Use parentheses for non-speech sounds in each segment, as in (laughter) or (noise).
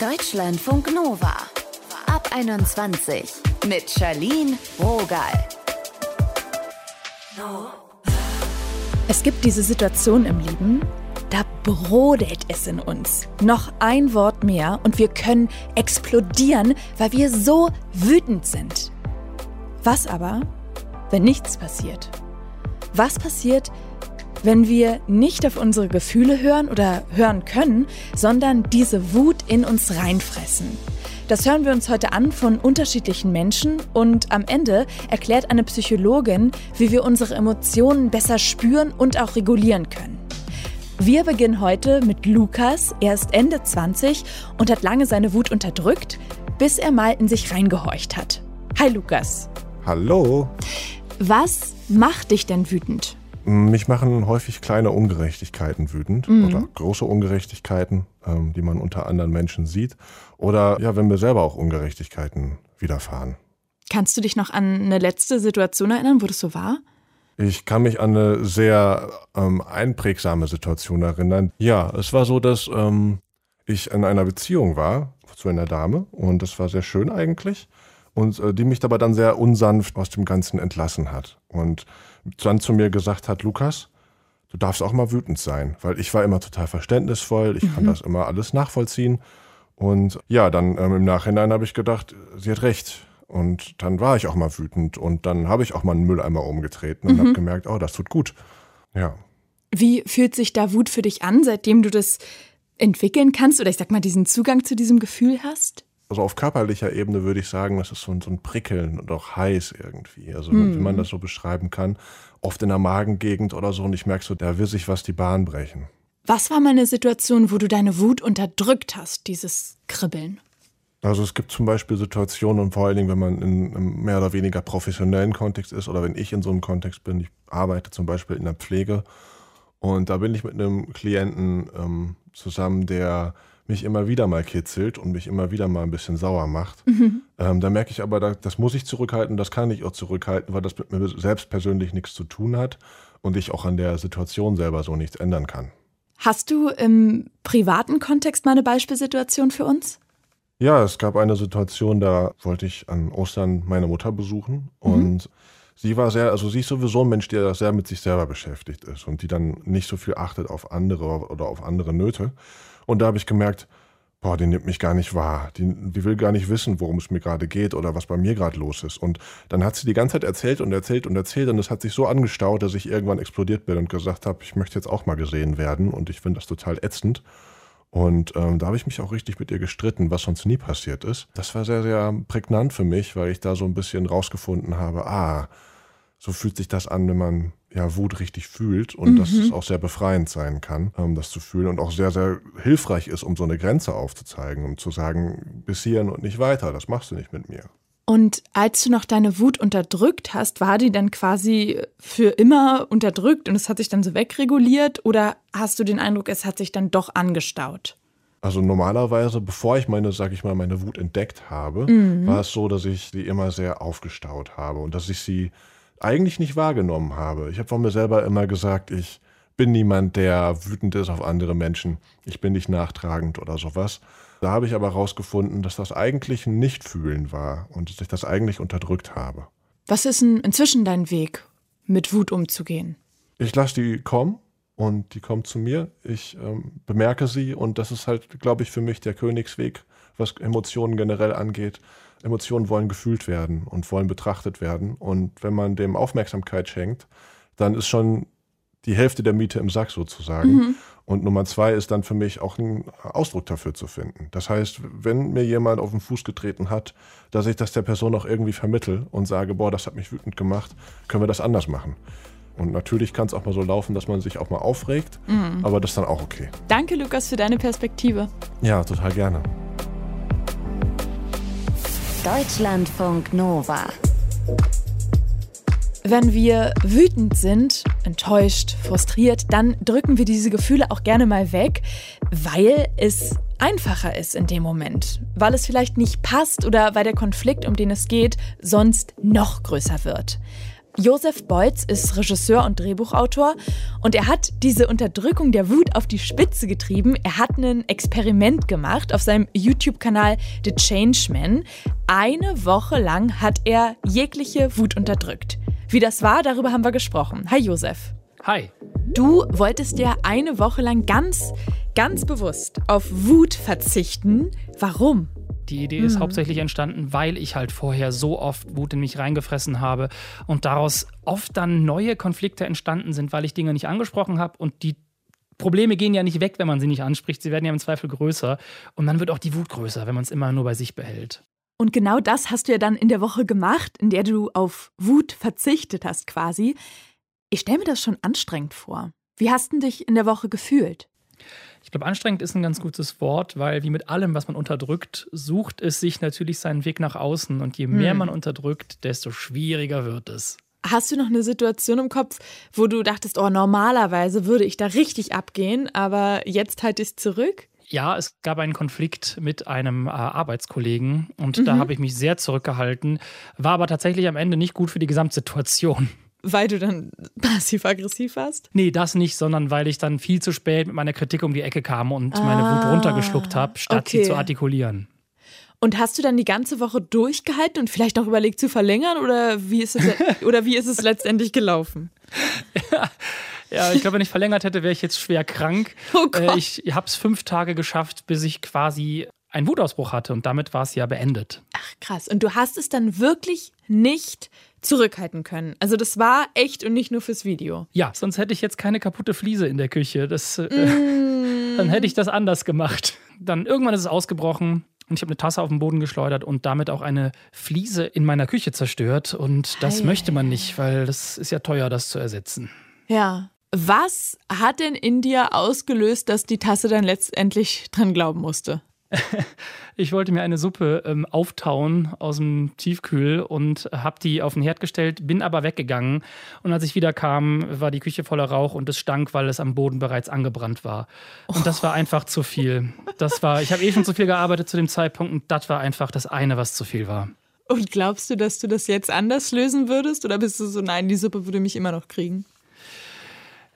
Deutschlandfunk Nova. Ab 21 mit Charlene Rogal. Es gibt diese Situation im Leben, da brodelt es in uns. Noch ein Wort mehr und wir können explodieren, weil wir so wütend sind. Was aber, wenn nichts passiert? Was passiert, wenn wir nicht auf unsere Gefühle hören oder hören können, sondern diese Wut in uns reinfressen? Das hören wir uns heute an von unterschiedlichen Menschen und am Ende erklärt eine Psychologin, wie wir unsere Emotionen besser spüren und auch regulieren können. Wir beginnen heute mit Lukas. Er ist Ende 20 und hat lange seine Wut unterdrückt, bis er mal in sich reingehorcht hat. Hi Lukas. Hallo. Was macht dich denn wütend? Mich machen häufig kleine Ungerechtigkeiten wütend mhm. oder große Ungerechtigkeiten, ähm, die man unter anderen Menschen sieht. Oder ja, wenn mir selber auch Ungerechtigkeiten widerfahren. Kannst du dich noch an eine letzte Situation erinnern, wo das so war? Ich kann mich an eine sehr ähm, einprägsame Situation erinnern. Ja, es war so, dass ähm, ich in einer Beziehung war zu einer Dame und das war sehr schön eigentlich und äh, die mich dabei dann sehr unsanft aus dem Ganzen entlassen hat und dann zu mir gesagt hat, Lukas, du darfst auch mal wütend sein, weil ich war immer total verständnisvoll, ich mhm. kann das immer alles nachvollziehen und ja, dann ähm, im Nachhinein habe ich gedacht, sie hat recht und dann war ich auch mal wütend und dann habe ich auch mal einen Mülleimer umgetreten und mhm. habe gemerkt, oh, das tut gut. Ja. Wie fühlt sich da Wut für dich an, seitdem du das entwickeln kannst oder ich sag mal diesen Zugang zu diesem Gefühl hast? Also auf körperlicher Ebene würde ich sagen, das ist so ein, so ein Prickeln und auch heiß irgendwie. Also mhm. wie man das so beschreiben kann. Oft in der Magengegend oder so und ich merke so, da will sich was die Bahn brechen. Was war mal eine Situation, wo du deine Wut unterdrückt hast, dieses Kribbeln? Also es gibt zum Beispiel Situationen und vor allen Dingen, wenn man in einem mehr oder weniger professionellen Kontext ist oder wenn ich in so einem Kontext bin, ich arbeite zum Beispiel in der Pflege und da bin ich mit einem Klienten ähm, zusammen, der mich immer wieder mal kitzelt und mich immer wieder mal ein bisschen sauer macht. Mhm. Ähm, da merke ich aber, das muss ich zurückhalten, das kann ich auch zurückhalten, weil das mit mir selbst persönlich nichts zu tun hat und ich auch an der Situation selber so nichts ändern kann. Hast du im privaten Kontext mal eine Beispielsituation für uns? Ja, es gab eine Situation, da wollte ich an Ostern meine Mutter besuchen mhm. und sie war sehr, also sie ist sowieso ein Mensch, der sehr mit sich selber beschäftigt ist und die dann nicht so viel achtet auf andere oder auf andere Nöte. Und da habe ich gemerkt, boah, die nimmt mich gar nicht wahr. Die, die will gar nicht wissen, worum es mir gerade geht oder was bei mir gerade los ist. Und dann hat sie die ganze Zeit erzählt und erzählt und erzählt und es hat sich so angestaut, dass ich irgendwann explodiert bin und gesagt habe, ich möchte jetzt auch mal gesehen werden und ich finde das total ätzend. Und ähm, da habe ich mich auch richtig mit ihr gestritten, was sonst nie passiert ist. Das war sehr, sehr prägnant für mich, weil ich da so ein bisschen rausgefunden habe, ah, so fühlt sich das an, wenn man ja Wut richtig fühlt und mhm. dass es auch sehr befreiend sein kann, ähm, das zu fühlen und auch sehr, sehr hilfreich ist, um so eine Grenze aufzuzeigen, um zu sagen, bis hierhin und nicht weiter, das machst du nicht mit mir. Und als du noch deine Wut unterdrückt hast, war die dann quasi für immer unterdrückt und es hat sich dann so wegreguliert oder hast du den Eindruck, es hat sich dann doch angestaut? Also normalerweise, bevor ich meine, sag ich mal, meine Wut entdeckt habe, mhm. war es so, dass ich sie immer sehr aufgestaut habe und dass ich sie eigentlich nicht wahrgenommen habe. Ich habe von mir selber immer gesagt, ich bin niemand, der wütend ist auf andere Menschen. Ich bin nicht nachtragend oder sowas. Da habe ich aber herausgefunden, dass das eigentlich ein Nichtfühlen war und dass ich das eigentlich unterdrückt habe. Was ist denn inzwischen dein Weg, mit Wut umzugehen? Ich lasse die kommen und die kommt zu mir. Ich ähm, bemerke sie und das ist halt, glaube ich, für mich der Königsweg, was Emotionen generell angeht. Emotionen wollen gefühlt werden und wollen betrachtet werden. Und wenn man dem Aufmerksamkeit schenkt, dann ist schon die Hälfte der Miete im Sack sozusagen. Mhm. Und Nummer zwei ist dann für mich auch ein Ausdruck dafür zu finden. Das heißt, wenn mir jemand auf den Fuß getreten hat, dass ich das der Person auch irgendwie vermittel und sage, boah, das hat mich wütend gemacht, können wir das anders machen. Und natürlich kann es auch mal so laufen, dass man sich auch mal aufregt, mhm. aber das ist dann auch okay. Danke, Lukas, für deine Perspektive. Ja, total gerne. Deutschlandfunk Nova. Wenn wir wütend sind, enttäuscht, frustriert, dann drücken wir diese Gefühle auch gerne mal weg, weil es einfacher ist in dem Moment, weil es vielleicht nicht passt oder weil der Konflikt, um den es geht, sonst noch größer wird. Josef Beutz ist Regisseur und Drehbuchautor und er hat diese Unterdrückung der Wut auf die Spitze getrieben. Er hat ein Experiment gemacht auf seinem YouTube-Kanal The Changeman. Eine Woche lang hat er jegliche Wut unterdrückt. Wie das war, darüber haben wir gesprochen. Hi Josef. Hi. Du wolltest ja eine Woche lang ganz, ganz bewusst auf Wut verzichten. Warum? Die Idee ist mhm. hauptsächlich entstanden, weil ich halt vorher so oft Wut in mich reingefressen habe und daraus oft dann neue Konflikte entstanden sind, weil ich Dinge nicht angesprochen habe und die Probleme gehen ja nicht weg, wenn man sie nicht anspricht. Sie werden ja im Zweifel größer und dann wird auch die Wut größer, wenn man es immer nur bei sich behält. Und genau das hast du ja dann in der Woche gemacht, in der du auf Wut verzichtet hast quasi. Ich stelle mir das schon anstrengend vor. Wie hast du dich in der Woche gefühlt? Ich glaube, anstrengend ist ein ganz gutes Wort, weil wie mit allem, was man unterdrückt, sucht es sich natürlich seinen Weg nach außen. Und je mehr hm. man unterdrückt, desto schwieriger wird es. Hast du noch eine Situation im Kopf, wo du dachtest, oh, normalerweise würde ich da richtig abgehen, aber jetzt halte ich es zurück? Ja, es gab einen Konflikt mit einem äh, Arbeitskollegen und mhm. da habe ich mich sehr zurückgehalten, war aber tatsächlich am Ende nicht gut für die Gesamtsituation. Weil du dann passiv-aggressiv warst? Nee, das nicht, sondern weil ich dann viel zu spät mit meiner Kritik um die Ecke kam und ah, meine Wut runtergeschluckt habe, statt okay. sie zu artikulieren. Und hast du dann die ganze Woche durchgehalten und vielleicht auch überlegt zu verlängern oder wie ist es, (laughs) oder wie ist es letztendlich gelaufen? Ja. (laughs) Ja, ich glaube, wenn ich verlängert hätte, wäre ich jetzt schwer krank. Oh Gott. Äh, ich habe es fünf Tage geschafft, bis ich quasi einen Wutausbruch hatte und damit war es ja beendet. Ach krass. Und du hast es dann wirklich nicht zurückhalten können. Also das war echt und nicht nur fürs Video. Ja, sonst hätte ich jetzt keine kaputte Fliese in der Küche. Das, äh, mm. dann hätte ich das anders gemacht. Dann irgendwann ist es ausgebrochen. Und ich habe eine Tasse auf den Boden geschleudert und damit auch eine Fliese in meiner Küche zerstört. Und das hey. möchte man nicht, weil das ist ja teuer, das zu ersetzen. Ja. Was hat denn in dir ausgelöst, dass die Tasse dann letztendlich dran glauben musste? (laughs) ich wollte mir eine Suppe ähm, auftauen aus dem Tiefkühl und habe die auf den Herd gestellt, bin aber weggegangen. Und als ich wieder kam, war die Küche voller Rauch und es stank, weil es am Boden bereits angebrannt war. Und das war einfach zu viel. Das war, ich habe eh schon zu viel gearbeitet zu dem Zeitpunkt und das war einfach das eine, was zu viel war. Und glaubst du, dass du das jetzt anders lösen würdest? Oder bist du so, nein, die Suppe würde mich immer noch kriegen?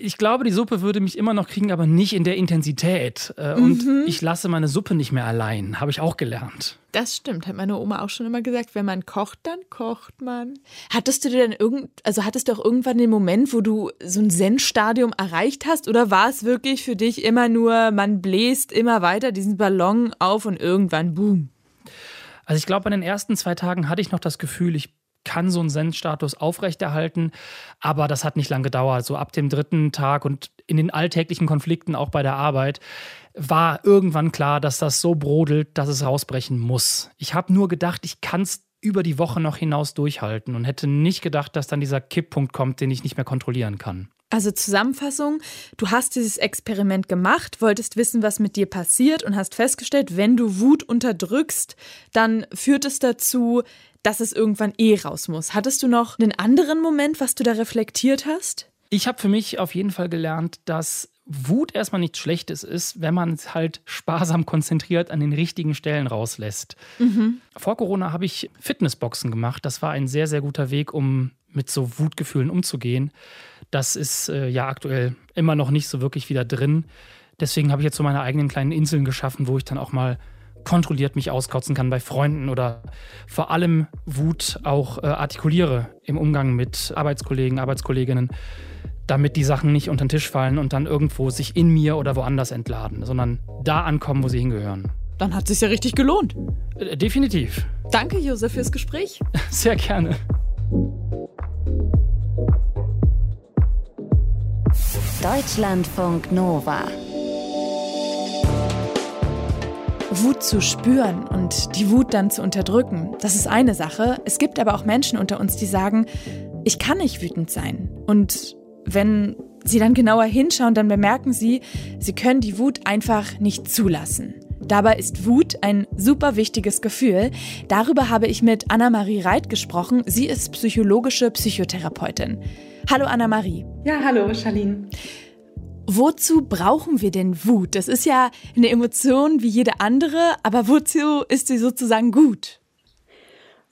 Ich glaube, die Suppe würde mich immer noch kriegen, aber nicht in der Intensität. Äh, und mhm. ich lasse meine Suppe nicht mehr allein, habe ich auch gelernt. Das stimmt, hat meine Oma auch schon immer gesagt. Wenn man kocht, dann kocht man. Hattest du denn irgend, also hattest du auch irgendwann den Moment, wo du so ein Zen-Stadium erreicht hast? Oder war es wirklich für dich immer nur, man bläst immer weiter diesen Ballon auf und irgendwann boom? Also ich glaube, an den ersten zwei Tagen hatte ich noch das Gefühl, ich kann so einen Zen-Status aufrechterhalten. Aber das hat nicht lange gedauert. So ab dem dritten Tag und in den alltäglichen Konflikten, auch bei der Arbeit, war irgendwann klar, dass das so brodelt, dass es rausbrechen muss. Ich habe nur gedacht, ich kann es über die Woche noch hinaus durchhalten und hätte nicht gedacht, dass dann dieser Kipppunkt kommt, den ich nicht mehr kontrollieren kann. Also Zusammenfassung, du hast dieses Experiment gemacht, wolltest wissen, was mit dir passiert und hast festgestellt, wenn du Wut unterdrückst, dann führt es dazu, dass es irgendwann eh raus muss. Hattest du noch einen anderen Moment, was du da reflektiert hast? Ich habe für mich auf jeden Fall gelernt, dass Wut erstmal nichts Schlechtes ist, wenn man es halt sparsam konzentriert an den richtigen Stellen rauslässt. Mhm. Vor Corona habe ich Fitnessboxen gemacht. Das war ein sehr, sehr guter Weg, um mit so Wutgefühlen umzugehen. Das ist äh, ja aktuell immer noch nicht so wirklich wieder drin. Deswegen habe ich jetzt so meine eigenen kleinen Inseln geschaffen, wo ich dann auch mal kontrolliert mich auskotzen kann bei Freunden oder vor allem Wut auch äh, artikuliere im Umgang mit Arbeitskollegen, Arbeitskolleginnen, damit die Sachen nicht unter den Tisch fallen und dann irgendwo sich in mir oder woanders entladen, sondern da ankommen, wo sie hingehören. Dann hat es sich ja richtig gelohnt. Äh, definitiv. Danke, Josef, fürs Gespräch. (laughs) Sehr gerne. Deutschlandfunk Nova. Wut zu spüren und die Wut dann zu unterdrücken, das ist eine Sache. Es gibt aber auch Menschen unter uns, die sagen, ich kann nicht wütend sein. Und wenn sie dann genauer hinschauen, dann bemerken sie, sie können die Wut einfach nicht zulassen. Dabei ist Wut ein super wichtiges Gefühl. Darüber habe ich mit Anna-Marie Reit gesprochen. Sie ist psychologische Psychotherapeutin. Hallo Anna-Marie. Ja, hallo Charlene. Wozu brauchen wir denn Wut? Das ist ja eine Emotion wie jede andere, aber wozu ist sie sozusagen gut?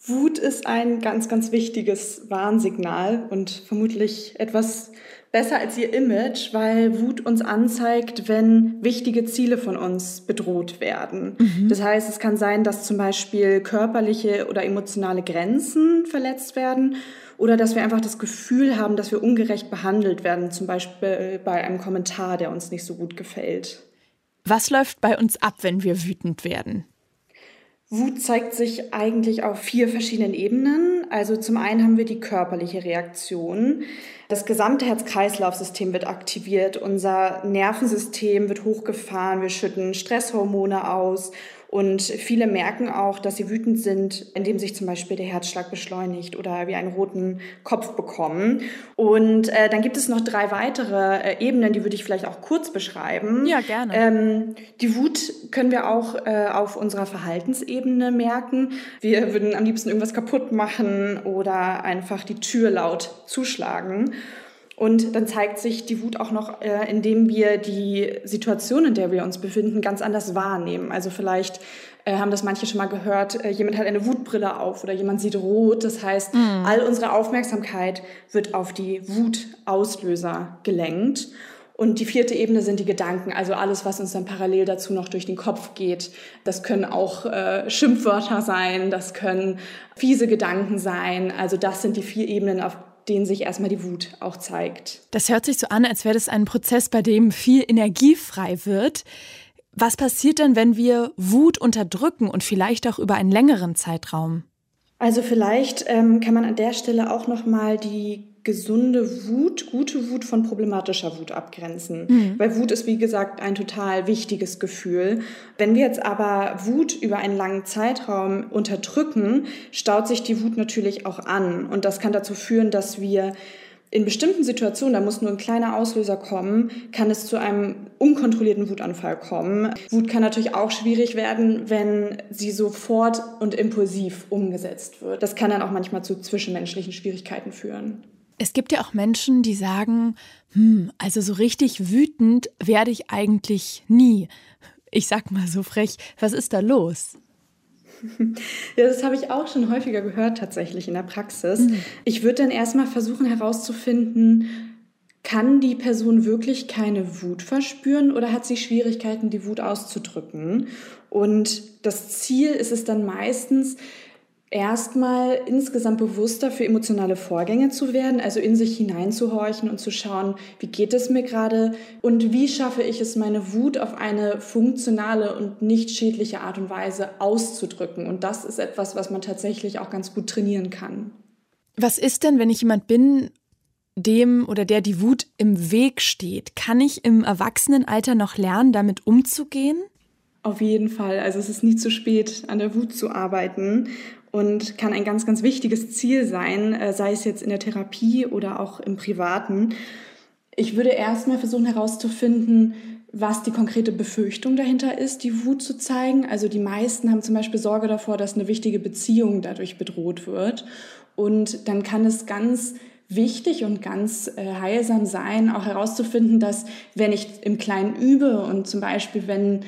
Wut ist ein ganz, ganz wichtiges Warnsignal und vermutlich etwas besser als ihr Image, weil Wut uns anzeigt, wenn wichtige Ziele von uns bedroht werden. Mhm. Das heißt, es kann sein, dass zum Beispiel körperliche oder emotionale Grenzen verletzt werden oder dass wir einfach das Gefühl haben, dass wir ungerecht behandelt werden, zum Beispiel bei einem Kommentar, der uns nicht so gut gefällt. Was läuft bei uns ab, wenn wir wütend werden? Wut zeigt sich eigentlich auf vier verschiedenen Ebenen. Also zum einen haben wir die körperliche Reaktion. Das gesamte Herz-Kreislauf-System wird aktiviert, unser Nervensystem wird hochgefahren, wir schütten Stresshormone aus und viele merken auch, dass sie wütend sind, indem sich zum Beispiel der Herzschlag beschleunigt oder wir einen roten Kopf bekommen. Und äh, dann gibt es noch drei weitere äh, Ebenen, die würde ich vielleicht auch kurz beschreiben. Ja, gerne. Ähm, die Wut können wir auch äh, auf unserer Verhaltensebene merken. Wir würden am liebsten irgendwas kaputt machen oder einfach die Tür laut zuschlagen. Und dann zeigt sich die Wut auch noch, äh, indem wir die Situation, in der wir uns befinden, ganz anders wahrnehmen. Also vielleicht äh, haben das manche schon mal gehört, äh, jemand hat eine Wutbrille auf oder jemand sieht rot. Das heißt, mhm. all unsere Aufmerksamkeit wird auf die Wutauslöser gelenkt. Und die vierte Ebene sind die Gedanken, also alles, was uns dann parallel dazu noch durch den Kopf geht. Das können auch äh, Schimpfwörter sein, das können fiese Gedanken sein. Also das sind die vier Ebenen, auf denen sich erstmal die Wut auch zeigt. Das hört sich so an, als wäre das ein Prozess, bei dem viel Energie frei wird. Was passiert denn, wenn wir Wut unterdrücken und vielleicht auch über einen längeren Zeitraum? Also vielleicht ähm, kann man an der Stelle auch noch mal die gesunde Wut, gute Wut von problematischer Wut abgrenzen. Mhm. Weil Wut ist, wie gesagt, ein total wichtiges Gefühl. Wenn wir jetzt aber Wut über einen langen Zeitraum unterdrücken, staut sich die Wut natürlich auch an. Und das kann dazu führen, dass wir in bestimmten Situationen, da muss nur ein kleiner Auslöser kommen, kann es zu einem unkontrollierten Wutanfall kommen. Wut kann natürlich auch schwierig werden, wenn sie sofort und impulsiv umgesetzt wird. Das kann dann auch manchmal zu zwischenmenschlichen Schwierigkeiten führen. Es gibt ja auch Menschen, die sagen, hm, also so richtig wütend werde ich eigentlich nie. Ich sag mal so frech, was ist da los? Ja, das habe ich auch schon häufiger gehört tatsächlich in der Praxis. Mhm. Ich würde dann erstmal versuchen herauszufinden, kann die Person wirklich keine Wut verspüren oder hat sie Schwierigkeiten, die Wut auszudrücken? Und das Ziel ist es dann meistens, erstmal insgesamt bewusster für emotionale Vorgänge zu werden, also in sich hineinzuhorchen und zu schauen, wie geht es mir gerade und wie schaffe ich es, meine Wut auf eine funktionale und nicht schädliche Art und Weise auszudrücken. Und das ist etwas, was man tatsächlich auch ganz gut trainieren kann. Was ist denn, wenn ich jemand bin, dem oder der die Wut im Weg steht? Kann ich im Erwachsenenalter noch lernen, damit umzugehen? Auf jeden Fall. Also es ist nie zu spät, an der Wut zu arbeiten und kann ein ganz, ganz wichtiges Ziel sein, äh, sei es jetzt in der Therapie oder auch im Privaten. Ich würde erstmal versuchen herauszufinden, was die konkrete Befürchtung dahinter ist, die Wut zu zeigen. Also die meisten haben zum Beispiel Sorge davor, dass eine wichtige Beziehung dadurch bedroht wird. Und dann kann es ganz wichtig und ganz äh, heilsam sein, auch herauszufinden, dass wenn ich im Kleinen übe und zum Beispiel wenn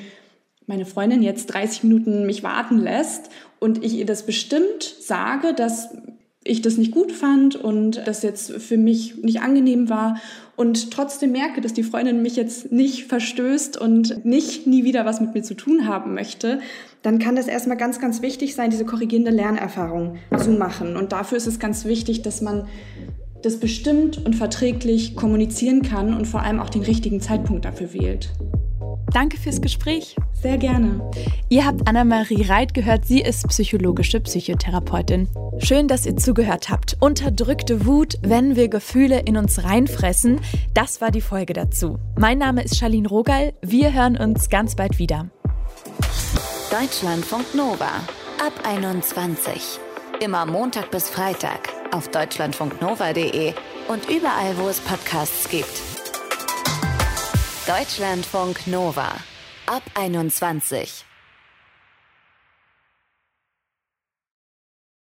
meine Freundin jetzt 30 Minuten mich warten lässt und ich ihr das bestimmt sage, dass ich das nicht gut fand und das jetzt für mich nicht angenehm war und trotzdem merke, dass die Freundin mich jetzt nicht verstößt und nicht nie wieder was mit mir zu tun haben möchte, dann kann das erstmal ganz, ganz wichtig sein, diese korrigierende Lernerfahrung zu machen. Und dafür ist es ganz wichtig, dass man das bestimmt und verträglich kommunizieren kann und vor allem auch den richtigen Zeitpunkt dafür wählt. Danke fürs Gespräch. Sehr gerne. Ihr habt Anna-Marie Reit gehört. Sie ist psychologische Psychotherapeutin. Schön, dass ihr zugehört habt. Unterdrückte Wut, wenn wir Gefühle in uns reinfressen. Das war die Folge dazu. Mein Name ist Charlene Rogal. Wir hören uns ganz bald wieder. Deutschlandfunk Nova. Ab 21. Immer Montag bis Freitag auf deutschlandfunknova.de und überall, wo es Podcasts gibt. Deutschlandfunk Nova ab 21.